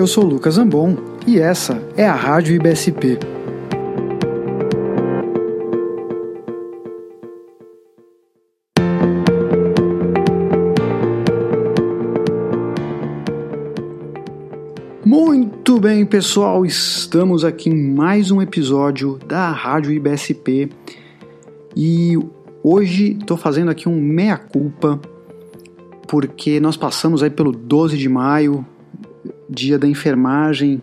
Eu sou Lucas Ambon e essa é a Rádio IBSP. Muito bem, pessoal, estamos aqui em mais um episódio da Rádio IBSP e hoje estou fazendo aqui um meia-culpa porque nós passamos aí pelo 12 de maio, dia da enfermagem,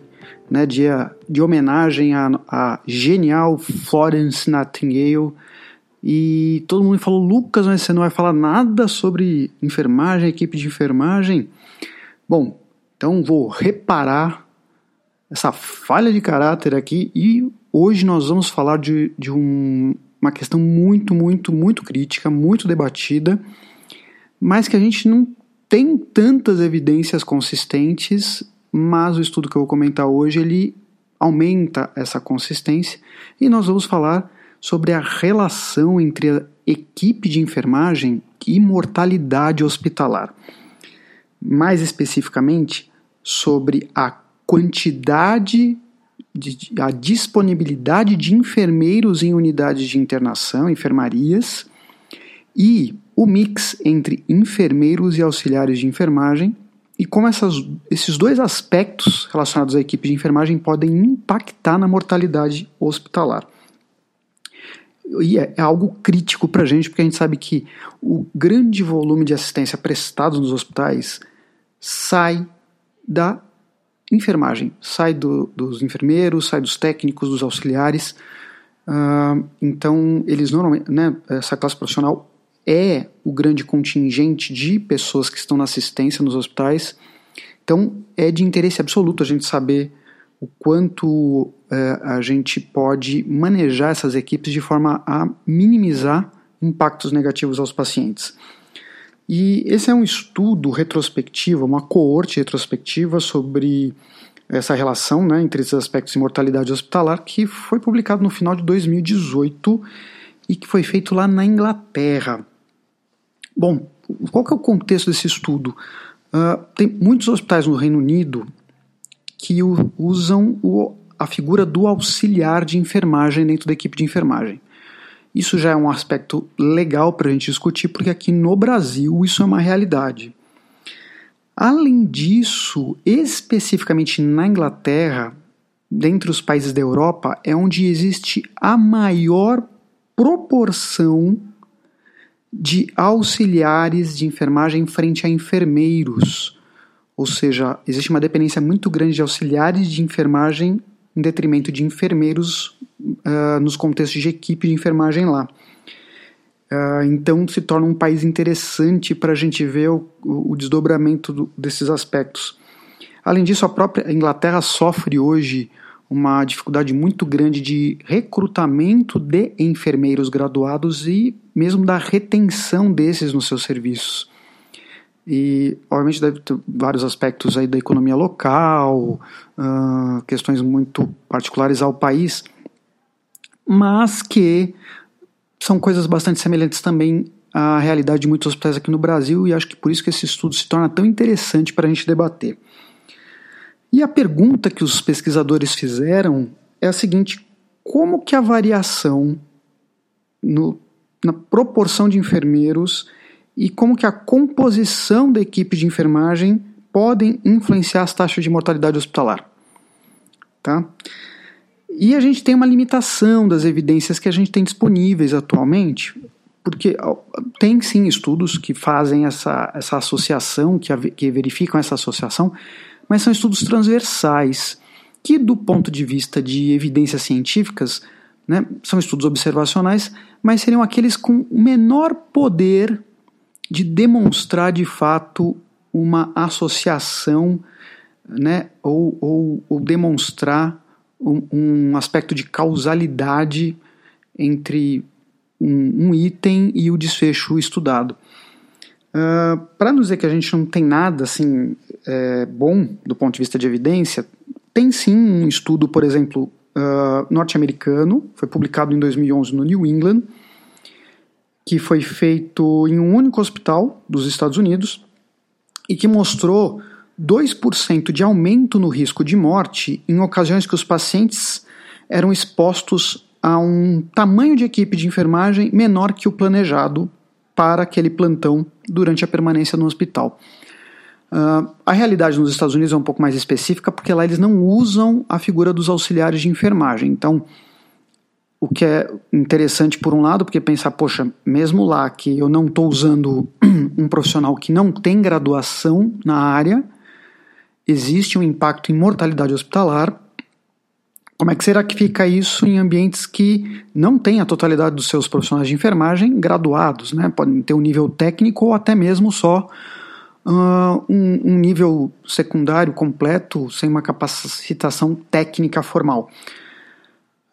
né, dia de homenagem à, à genial Florence Nightingale e todo mundo falou, Lucas, mas você não vai falar nada sobre enfermagem, equipe de enfermagem? Bom, então vou reparar essa falha de caráter aqui e hoje nós vamos falar de, de um, uma questão muito, muito, muito crítica, muito debatida, mas que a gente não tem tantas evidências consistentes, mas o estudo que eu vou comentar hoje ele aumenta essa consistência e nós vamos falar sobre a relação entre a equipe de enfermagem e mortalidade hospitalar. Mais especificamente, sobre a quantidade, de, a disponibilidade de enfermeiros em unidades de internação, enfermarias, e o mix entre enfermeiros e auxiliares de enfermagem, e como essas, esses dois aspectos relacionados à equipe de enfermagem podem impactar na mortalidade hospitalar. E é, é algo crítico para a gente, porque a gente sabe que o grande volume de assistência prestado nos hospitais sai da enfermagem, sai do, dos enfermeiros, sai dos técnicos, dos auxiliares. Uh, então, eles normalmente, né, essa classe profissional é o grande contingente de pessoas que estão na assistência nos hospitais. Então, é de interesse absoluto a gente saber o quanto uh, a gente pode manejar essas equipes de forma a minimizar impactos negativos aos pacientes. E esse é um estudo retrospectivo, uma coorte retrospectiva sobre essa relação né, entre esses aspectos de mortalidade hospitalar, que foi publicado no final de 2018 e que foi feito lá na Inglaterra. Bom, qual que é o contexto desse estudo? Uh, tem muitos hospitais no Reino Unido que usam o, a figura do auxiliar de enfermagem dentro da equipe de enfermagem. Isso já é um aspecto legal para a gente discutir, porque aqui no Brasil isso é uma realidade. Além disso, especificamente na Inglaterra, dentre os países da Europa, é onde existe a maior proporção de auxiliares de enfermagem frente a enfermeiros. Ou seja, existe uma dependência muito grande de auxiliares de enfermagem em detrimento de enfermeiros uh, nos contextos de equipe de enfermagem lá. Uh, então se torna um país interessante para a gente ver o, o desdobramento do, desses aspectos. Além disso, a própria Inglaterra sofre hoje uma dificuldade muito grande de recrutamento de enfermeiros graduados e mesmo da retenção desses nos seus serviços. E, obviamente, deve ter vários aspectos aí da economia local, uh, questões muito particulares ao país, mas que são coisas bastante semelhantes também à realidade de muitos hospitais aqui no Brasil, e acho que por isso que esse estudo se torna tão interessante para a gente debater. E a pergunta que os pesquisadores fizeram é a seguinte: como que a variação no, na proporção de enfermeiros e como que a composição da equipe de enfermagem podem influenciar as taxas de mortalidade hospitalar. Tá? E a gente tem uma limitação das evidências que a gente tem disponíveis atualmente, porque tem sim estudos que fazem essa, essa associação, que, que verificam essa associação, mas são estudos transversais, que do ponto de vista de evidências científicas, né, são estudos observacionais, mas seriam aqueles com menor poder de demonstrar de fato uma associação né, ou, ou, ou demonstrar um, um, aspecto de causalidade entre um, um, item e o desfecho estudado. Ah, Para não dizer que a gente não tem nada assim é, bom do ponto de vista de evidência, tem sim um estudo, por exemplo, uh, norte-americano, foi publicado em 2011 no New England, que foi feito em um único hospital dos Estados Unidos e que mostrou 2% de aumento no risco de morte em ocasiões que os pacientes eram expostos a um tamanho de equipe de enfermagem menor que o planejado para aquele plantão durante a permanência no hospital. Uh, a realidade nos Estados Unidos é um pouco mais específica porque lá eles não usam a figura dos auxiliares de enfermagem. Então, o que é interessante por um lado, porque pensar, poxa, mesmo lá que eu não estou usando um profissional que não tem graduação na área, existe um impacto em mortalidade hospitalar. Como é que será que fica isso em ambientes que não têm a totalidade dos seus profissionais de enfermagem graduados, né? Podem ter um nível técnico ou até mesmo só uh, um, um nível secundário completo, sem uma capacitação técnica formal.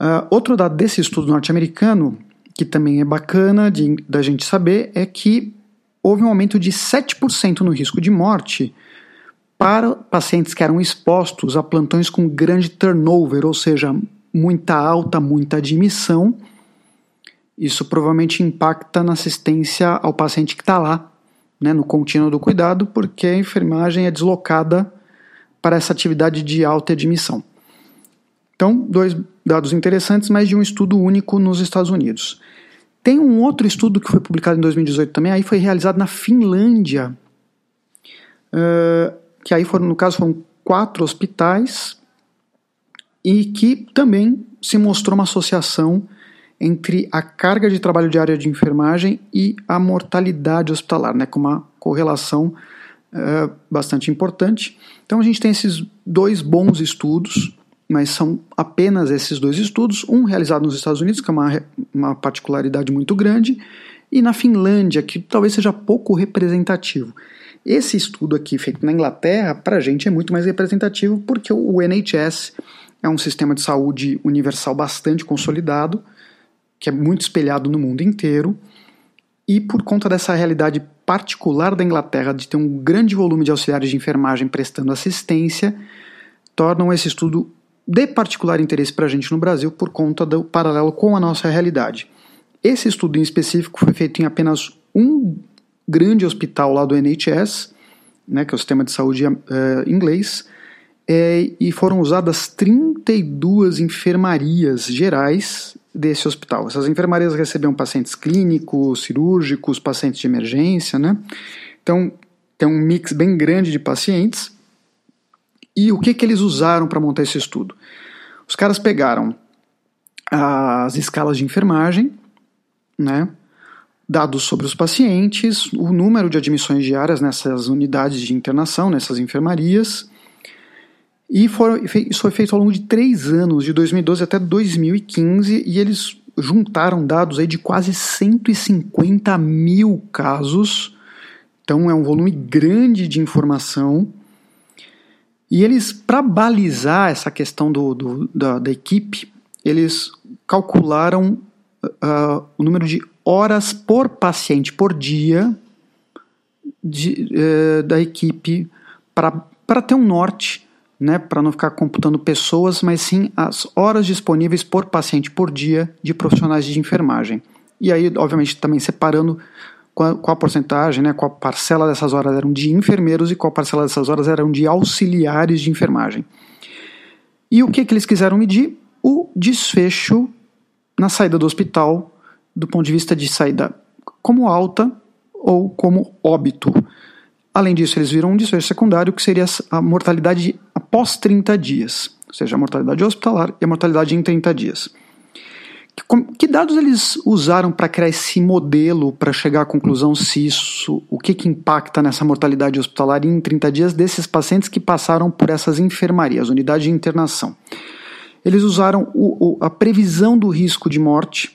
Uh, outro dado desse estudo norte-americano, que também é bacana de, da gente saber, é que houve um aumento de 7% no risco de morte para pacientes que eram expostos a plantões com grande turnover, ou seja, muita alta, muita admissão. Isso provavelmente impacta na assistência ao paciente que está lá, né, no contínuo do cuidado, porque a enfermagem é deslocada para essa atividade de alta admissão. Então, dois dados interessantes, mas de um estudo único nos Estados Unidos. Tem um outro estudo que foi publicado em 2018 também, aí foi realizado na Finlândia, que aí foram, no caso, foram quatro hospitais e que também se mostrou uma associação entre a carga de trabalho diária de enfermagem e a mortalidade hospitalar, né, com uma correlação uh, bastante importante. Então a gente tem esses dois bons estudos, mas são apenas esses dois estudos, um realizado nos Estados Unidos, que é uma, uma particularidade muito grande, e na Finlândia, que talvez seja pouco representativo. Esse estudo aqui, feito na Inglaterra, para a gente é muito mais representativo porque o NHS é um sistema de saúde universal bastante consolidado, que é muito espelhado no mundo inteiro, e por conta dessa realidade particular da Inglaterra de ter um grande volume de auxiliares de enfermagem prestando assistência, tornam esse estudo de particular interesse para a gente no Brasil por conta do paralelo com a nossa realidade. Esse estudo em específico foi feito em apenas um grande hospital lá do NHS, né, que é o sistema de saúde uh, inglês, é, e foram usadas 32 enfermarias gerais desse hospital. Essas enfermarias recebiam pacientes clínicos, cirúrgicos, pacientes de emergência, né? Então tem um mix bem grande de pacientes. E o que, que eles usaram para montar esse estudo? Os caras pegaram as escalas de enfermagem, né? Dados sobre os pacientes, o número de admissões diárias nessas unidades de internação, nessas enfermarias. E foram, isso foi feito ao longo de três anos, de 2012 até 2015, e eles juntaram dados aí de quase 150 mil casos. Então é um volume grande de informação. E eles, para balizar essa questão do, do da, da, equipe, eles calcularam uh, o número de horas por paciente por dia de, uh, da equipe para ter um norte, né, para não ficar computando pessoas, mas sim as horas disponíveis por paciente por dia de profissionais de enfermagem. E aí, obviamente, também separando qual, qual a porcentagem, né, qual parcela dessas horas eram de enfermeiros e qual parcela dessas horas eram de auxiliares de enfermagem. E o que, que eles quiseram medir? O desfecho na saída do hospital do ponto de vista de saída como alta ou como óbito. Além disso, eles viram um desfecho secundário que seria a mortalidade após 30 dias, ou seja, a mortalidade hospitalar e a mortalidade em 30 dias. Que, dados eles usaram para criar esse modelo para chegar à conclusão se isso, o que, que impacta nessa mortalidade hospitalar em 30 dias desses pacientes que passaram por essas enfermarias, unidade de internação? Eles usaram o, o, a previsão do risco de morte.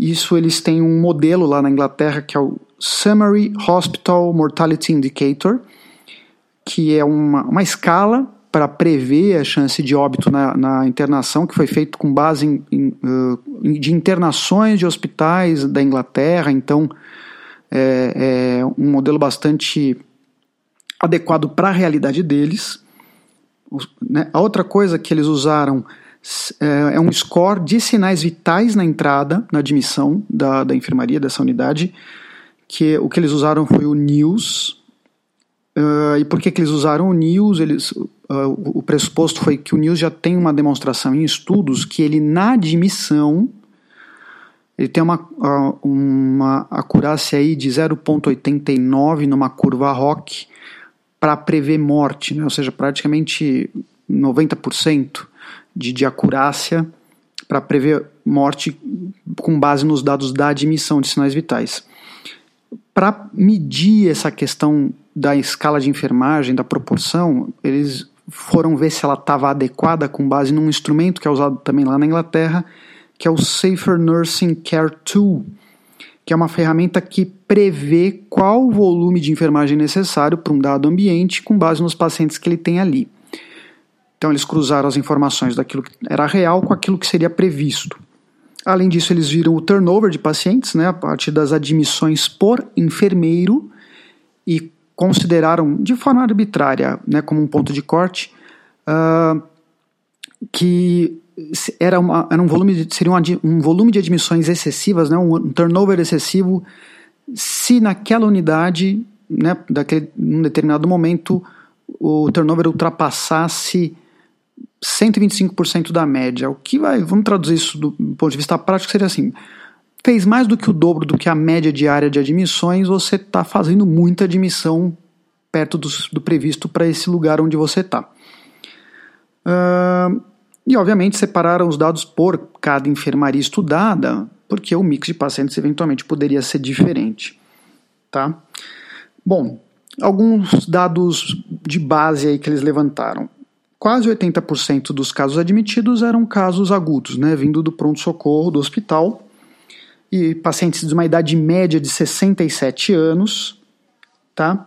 Isso eles têm um modelo lá na Inglaterra que é o Summary Hospital Mortality Indicator, que é uma, uma escala para prever a chance de óbito na, na, internação, que foi feito com base em, em, uh, de internações de hospitais da Inglaterra, então é, é um modelo bastante adequado para a realidade deles. Né? A outra coisa que eles usaram é, é um score de sinais vitais na entrada, na admissão da, da enfermaria dessa unidade, que o que eles usaram foi o NEWS, Uh, e por que, que eles usaram o News? Eles, uh, o pressuposto foi que o News já tem uma demonstração em estudos que ele, na admissão, ele tem uma, uh, uma acurácia aí de 0,89 numa curva ROC para prever morte, né? ou seja, praticamente 90% de, de acurácia para prever morte com base nos dados da admissão de sinais vitais. Para medir essa questão da escala de enfermagem, da proporção, eles foram ver se ela estava adequada com base num instrumento que é usado também lá na Inglaterra, que é o Safer Nursing Care Tool, que é uma ferramenta que prevê qual o volume de enfermagem necessário para um dado ambiente com base nos pacientes que ele tem ali. Então eles cruzaram as informações daquilo que era real com aquilo que seria previsto. Além disso, eles viram o turnover de pacientes, né, a partir das admissões por enfermeiro, e consideraram de forma arbitrária, né, como um ponto de corte, uh, que era, uma, era um volume de, seria um, um volume de admissões excessivas, né, um, um turnover excessivo, se naquela unidade, né, daquele, num determinado momento, o turnover ultrapassasse 125% da média. O que vai, vamos traduzir isso do ponto de vista prático, seria assim: fez mais do que o dobro do que a média diária de admissões, você está fazendo muita admissão perto do, do previsto para esse lugar onde você está. Uh, e, obviamente, separaram os dados por cada enfermaria estudada, porque o mix de pacientes eventualmente poderia ser diferente. Tá? Bom, alguns dados de base aí que eles levantaram. Quase 80% dos casos admitidos eram casos agudos, né, vindo do pronto-socorro do hospital, e pacientes de uma idade média de 67 anos, tá?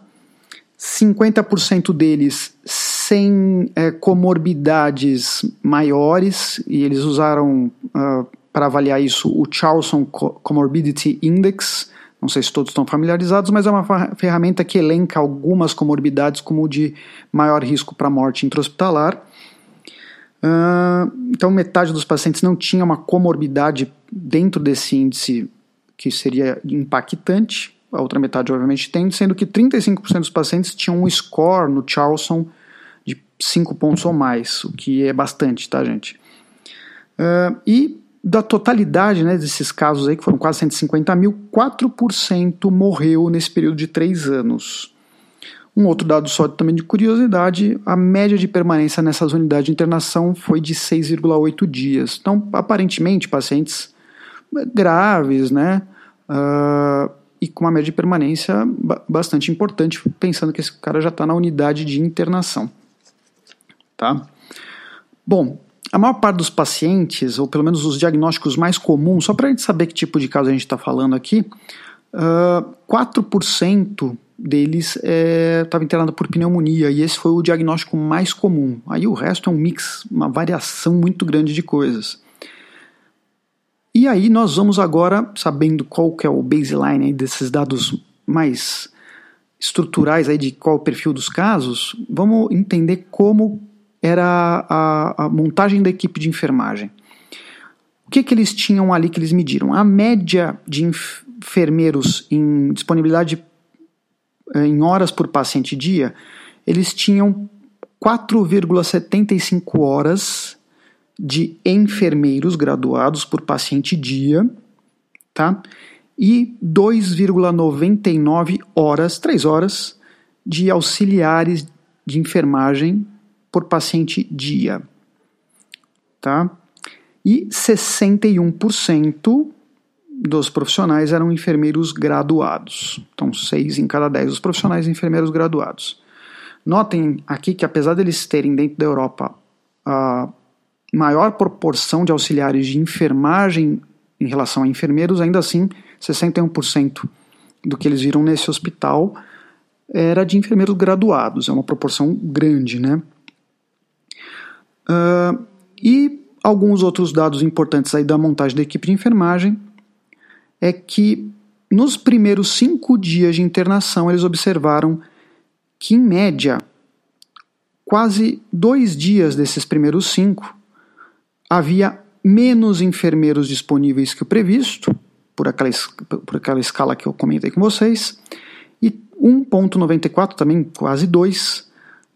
50% deles sem é, comorbidades maiores, e eles usaram uh, para avaliar isso o Charlson Comorbidity Index, não sei se todos estão familiarizados, mas é uma ferramenta que elenca algumas comorbidades como de maior risco para morte intra-hospitalar. Uh, então, metade dos pacientes não tinha uma comorbidade dentro desse índice que seria impactante, a outra metade, obviamente, tem, sendo que 35% dos pacientes tinham um score no Charlson de 5 pontos ou mais, o que é bastante, tá, gente? Uh, e da totalidade né, desses casos aí, que foram quase 150 mil, 4% morreu nesse período de 3 anos. Um outro dado só também de curiosidade, a média de permanência nessas unidades de internação foi de 6,8 dias. Então, aparentemente, pacientes graves, né, uh, e com uma média de permanência bastante importante, pensando que esse cara já está na unidade de internação. Tá? Bom, a maior parte dos pacientes, ou pelo menos os diagnósticos mais comuns, só para a gente saber que tipo de caso a gente está falando aqui, uh, ah, 4% deles estava é, internado por pneumonia e esse foi o diagnóstico mais comum. Aí o resto é um mix, uma variação muito grande de coisas. E aí nós vamos agora, sabendo qual que é o baseline desses dados mais estruturais aí de qual o perfil dos casos, vamos entender como era a, a montagem da equipe de enfermagem. O que, que eles tinham ali que eles mediram? A média de enfermeiros em disponibilidade eh, em horas por paciente dia, eles tinham 4,75 horas de enfermeiros graduados por paciente dia, tá? E 2,99 horas, 3 horas, de auxiliares de enfermagem por paciente dia. Tá? E 61% dos profissionais eram enfermeiros graduados. Então, 6 em cada 10 dos profissionais enfermeiros graduados. Notem aqui que, apesar deles terem dentro da Europa a maior proporção de auxiliares de enfermagem em relação a enfermeiros, ainda assim, 61% do que eles viram nesse hospital era de enfermeiros graduados. É uma proporção grande, né? Uh, e alguns outros dados importantes aí da montagem da equipe de enfermagem é que nos primeiros cinco dias de internação eles observaram que, em média, quase dois dias desses primeiros cinco havia menos enfermeiros disponíveis que o previsto, por aquela, por aquela escala que eu comentei com vocês, e 1,94, também quase 2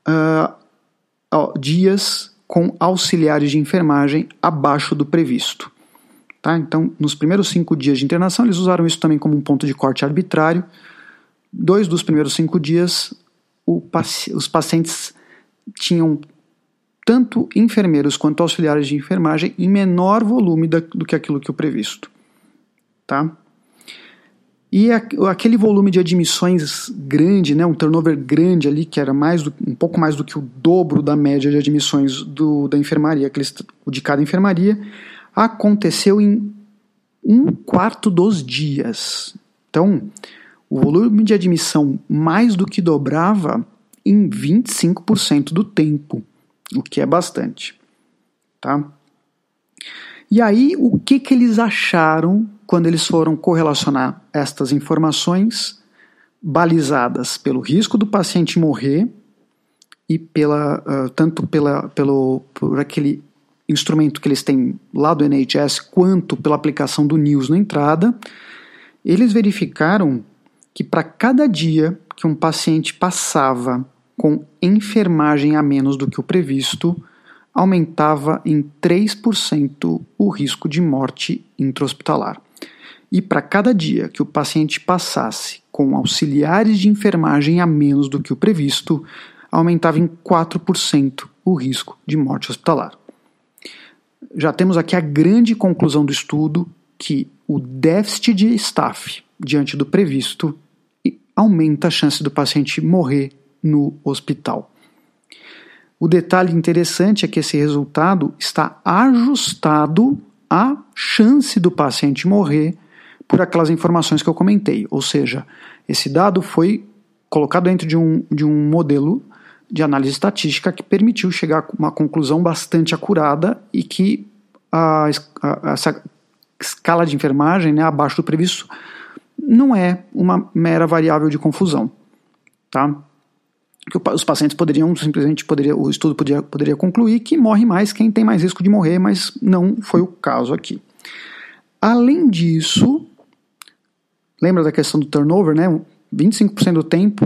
uh, dias com auxiliares de enfermagem abaixo do previsto. Tá? Então, nos primeiros cinco dias de internação, eles usaram isso também como um ponto de corte arbitrário. Dois dos primeiros cinco dias, paci os pacientes tinham tanto enfermeiros quanto auxiliares de enfermagem em menor volume da, do que aquilo que o previsto. Tá? E a, aquele volume de admissões grande, né, um turnover grande ali, que era mais do, um pouco mais do que o dobro da média de admissões do, da enfermaria, aqueles, de cada enfermaria, aconteceu em um quarto dos dias. Então, o volume de admissão mais do que dobrava em 25% do tempo o que é bastante, tá? E aí, o que, que eles acharam quando eles foram correlacionar estas informações balizadas pelo risco do paciente morrer e pela uh, tanto pela, pelo por aquele instrumento que eles têm lá do NHS quanto pela aplicação do NIOS na entrada, eles verificaram que para cada dia que um paciente passava com enfermagem a menos do que o previsto, aumentava em 3% o risco de morte intra-hospitalar. E para cada dia que o paciente passasse com auxiliares de enfermagem a menos do que o previsto, aumentava em 4% o risco de morte hospitalar. Já temos aqui a grande conclusão do estudo que o déficit de staff diante do previsto aumenta a chance do paciente morrer no hospital. O detalhe interessante é que esse resultado está ajustado à chance do paciente morrer por aquelas informações que eu comentei. Ou seja, esse dado foi colocado dentro de um, de um modelo de análise estatística que permitiu chegar a uma conclusão bastante acurada e que a, a, essa escala de enfermagem né, abaixo do previsto não é uma mera variável de confusão. Tá? que os pacientes poderiam simplesmente poderia, o estudo poderia, poderia concluir que morre mais quem tem mais risco de morrer, mas não foi o caso aqui. Além disso, lembra da questão do turnover, né? 25% do tempo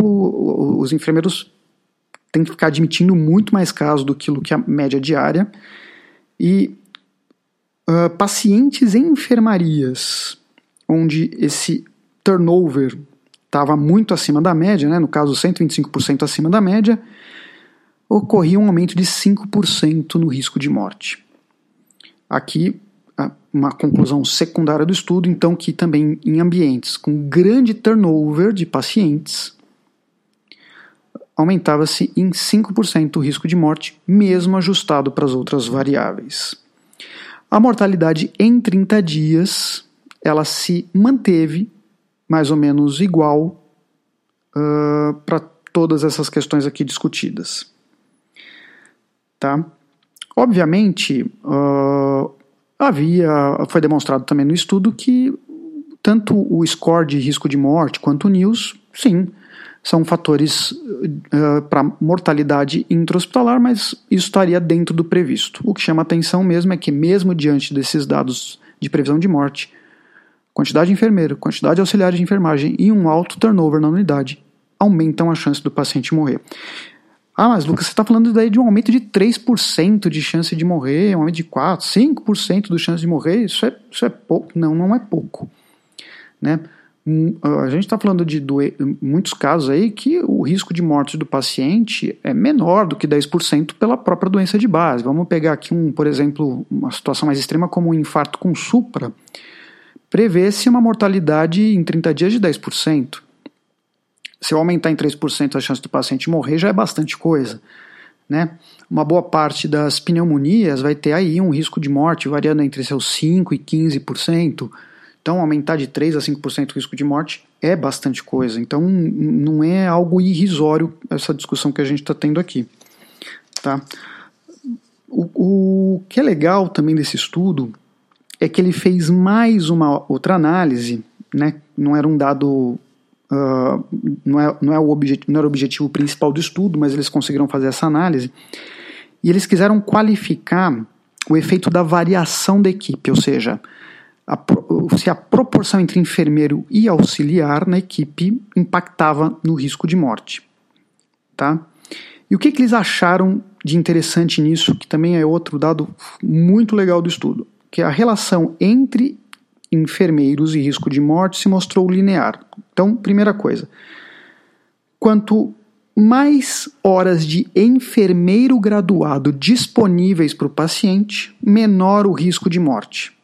os enfermeiros têm que ficar admitindo muito mais casos do que, a média diária. E uh, pacientes em enfermarias, onde esse turnover estava muito acima da média, né, no caso 125% acima da média, ocorria um aumento de 5% no risco de morte. Aqui, uma conclusão secundária do estudo, então, que também em ambientes com grande turnover de pacientes, aumentava-se em 5% o risco de morte, mesmo ajustado para as outras variáveis. A mortalidade em 30 dias, ela se manteve mais ou menos igual uh, para todas essas questões aqui discutidas. Tá? Obviamente, uh, havia, foi demonstrado também no estudo que tanto o score de risco de morte quanto o NIOS, sim, são fatores uh, para mortalidade intra-hospitalar, mas isso estaria dentro do previsto. O que chama atenção mesmo é que, mesmo diante desses dados de previsão de morte, quantidade de enfermeiro, quantidade de auxiliares de enfermagem e um alto turnover na unidade aumentam a chance do paciente morrer. Ah, mas Lucas, você está falando daí de um aumento de 3% de chance de morrer, um aumento de 4%, 5% de chance de morrer, isso é, isso é pouco. Não, não é pouco. Né? Hum, a gente está falando de muitos casos aí que o risco de morte do paciente é menor do que 10% pela própria doença de base. Vamos pegar aqui, um, por exemplo, uma situação mais extrema como um infarto com supra prevê-se uma mortalidade em 30 dias de 10%. Se eu aumentar em 3% a chance do paciente morrer, já é bastante coisa. Né? Uma boa parte das pneumonias vai ter aí um risco de morte variando entre seus 5% e 15%. Então, aumentar de 3% a 5% o risco de morte é bastante coisa. Então, não é algo irrisório essa discussão que a gente está tendo aqui. Tá? O, o que é legal também desse estudo é que ele fez mais uma outra análise, né? não era um dado, não, é, não, é o não era o objetivo principal do estudo, mas eles conseguiram fazer essa análise, e eles quiseram qualificar o efeito da variação da equipe, ou seja, a, se a proporção entre enfermeiro e auxiliar na equipe impactava no risco de morte. Tá? E o que, que eles acharam de interessante nisso, que também é outro dado muito legal do estudo, que a relação entre enfermeiros e risco de morte se mostrou linear. Então, primeira coisa, quanto mais horas de enfermeiro graduado disponíveis para o paciente, menor o risco de morte.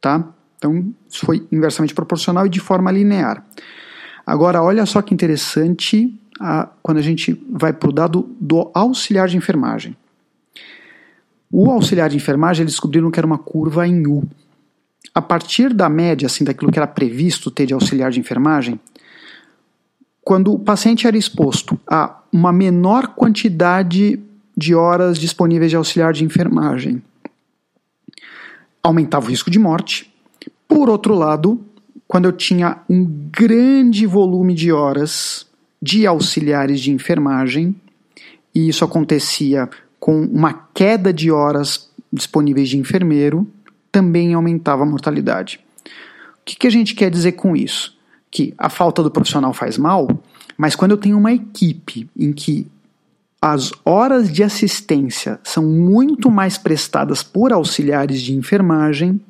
Tá? Então, isso foi inversamente proporcional e de forma linear. Agora, olha só que interessante a, quando a gente vai para o dado do auxiliar de enfermagem. O auxiliar de enfermagem, eles descobriram que era uma curva em U. A partir da média, assim, daquilo que era previsto ter de auxiliar de enfermagem, quando o paciente era exposto a uma menor quantidade de horas disponíveis de auxiliar de enfermagem, aumentava o risco de morte. Por outro lado, quando eu tinha um grande volume de horas de auxiliares de enfermagem, e isso acontecia com uma queda de horas disponíveis de enfermeiro, também aumentava a mortalidade. O que, que a gente quer dizer com isso? Que a falta do profissional faz mal, mas quando eu tenho uma equipe em que as horas de assistência são muito mais prestadas por auxiliares de enfermagem,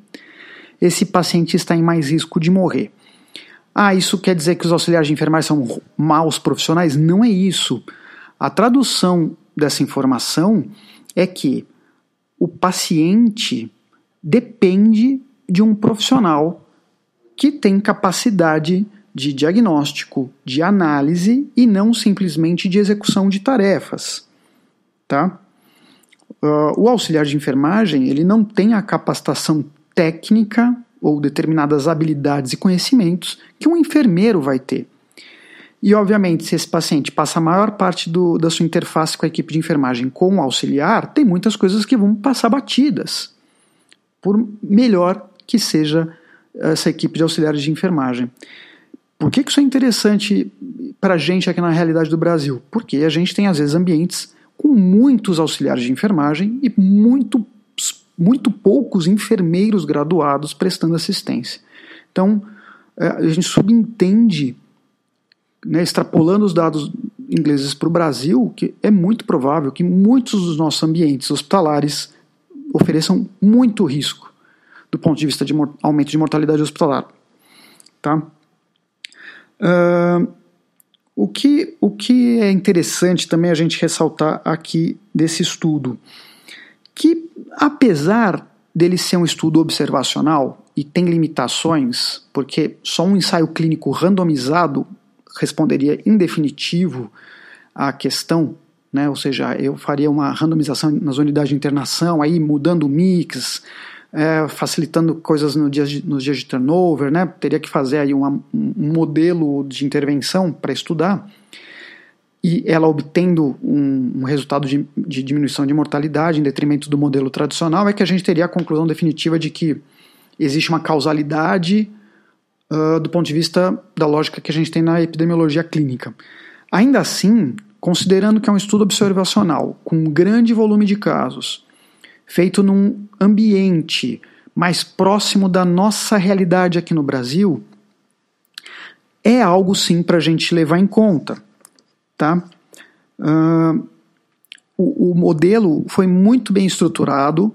esse paciente está em mais risco de morrer. Ah, isso quer dizer que os auxiliares de enfermagem são maus profissionais? Não é isso. A tradução dessa informação é que o paciente depende de um profissional que tem capacidade de diagnóstico, de análise e não simplesmente de execução de tarefas, tá? Uh, o auxiliar de enfermagem ele não tem a capacitação técnica ou determinadas habilidades e conhecimentos que um enfermeiro vai ter. E, obviamente, se esse paciente passa a maior parte do, da sua interface com a equipe de enfermagem com o auxiliar, tem muitas coisas que vão passar batidas, por melhor que seja essa equipe de auxiliares de enfermagem. Por que, isso é interessante para a gente aqui na realidade do Brasil? Porque a gente tem, às vezes, ambientes com muitos auxiliares de enfermagem e muito muito poucos enfermeiros graduados prestando assistência. Então, é, a gente subentende, né, extrapolando os dados ingleses para o Brasil, que é muito provável que muitos dos nossos ambientes hospitalares ofereçam muito risco do ponto de vista de aumento de mortalidade hospitalar. Tá? Uh, o, que, o que é interessante também a gente ressaltar aqui desse estudo que, apesar dele ser um estudo observacional e tem limitações, porque só um ensaio clínico randomizado responderia em definitivo à questão, né? ou seja, eu faria uma randomização nas unidades de internação, aí mudando o mix, é, facilitando coisas no dia de, nos dias de turnover, né? teria que fazer aí uma, um modelo de intervenção para estudar e ela obtendo um, um resultado de, de, diminuição de mortalidade em detrimento do modelo tradicional, é que a gente teria a conclusão definitiva de que existe uma causalidade uh, do ponto de vista da lógica que a gente tem na epidemiologia clínica. Ainda assim, considerando que é um estudo observacional com um grande volume de casos, feito num ambiente mais próximo da nossa realidade aqui no Brasil, é algo sim para a gente levar em conta. Tá? Uh, o, o, modelo foi muito bem estruturado.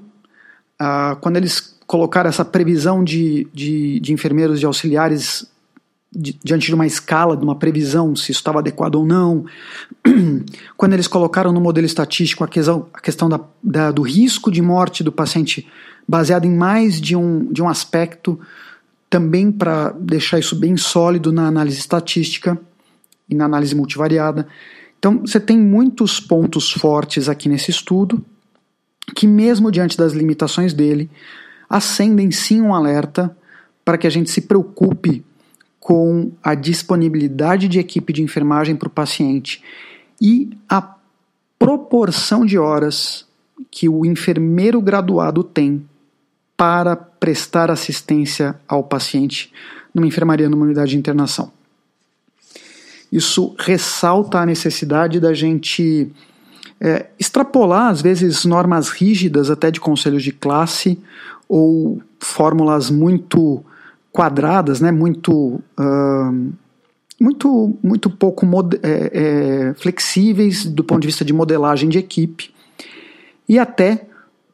Uh, quando eles colocaram essa previsão de, de, de enfermeiros e auxiliares diante de uma escala, de uma previsão, se isso estava adequado ou não, quando eles colocaram no modelo estatístico a questão, a questão da, da, do risco de morte do paciente baseado em mais de um, de um aspecto, também para deixar isso bem sólido na análise estatística e na análise multivariada. Então, você tem muitos pontos fortes aqui nesse estudo, que, mesmo diante das limitações dele, acendem sim um alerta para que a gente se preocupe com a disponibilidade de equipe de enfermagem para o paciente e a proporção de horas que o enfermeiro graduado tem para prestar assistência ao paciente numa enfermaria, numa unidade de internação. Isso ressalta a necessidade da gente é, extrapolar, às vezes, normas rígidas até de conselhos de classe ou fórmulas muito quadradas, né, muito, uh, muito, muito pouco é, é, flexíveis do ponto de vista de modelagem de equipe, e até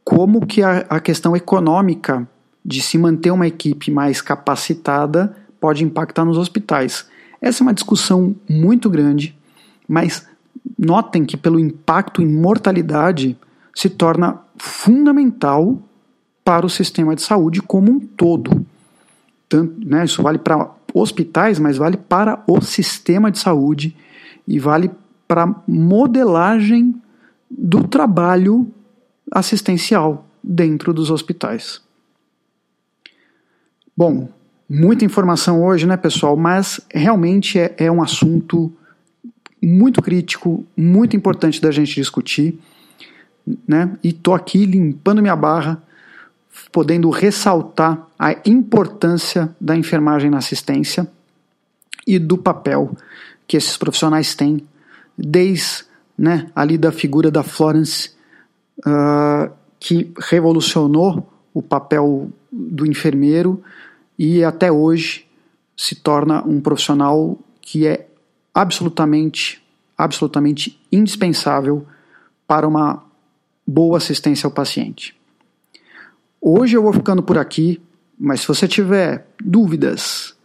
como que a, a questão econômica de se manter uma equipe mais capacitada pode impactar nos hospitais. Essa é uma discussão muito grande, mas notem que pelo impacto em mortalidade se torna fundamental para o sistema de saúde como um todo. Tanto, né, isso vale para hospitais, mas vale para o sistema de saúde e vale para modelagem do trabalho assistencial dentro dos hospitais. Bom, muita informação hoje, né, pessoal? Mas realmente é, é um assunto muito crítico, muito importante da gente discutir, né? E tô aqui limpando minha barra, podendo ressaltar a importância da enfermagem na assistência e do papel que esses profissionais têm, desde né, ali da figura da Florence, uh, que revolucionou o papel do enfermeiro e até hoje se torna um profissional que é absolutamente, absolutamente indispensável para uma boa assistência ao paciente. Hoje eu vou ficando por aqui, mas se você tiver dúvidas,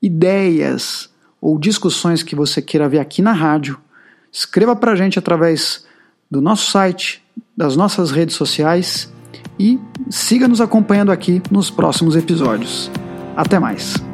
ideias ou discussões que você queira ver aqui na rádio, escreva para a gente através do nosso site, das nossas redes sociais e siga nos acompanhando aqui nos próximos episódios. Até mais!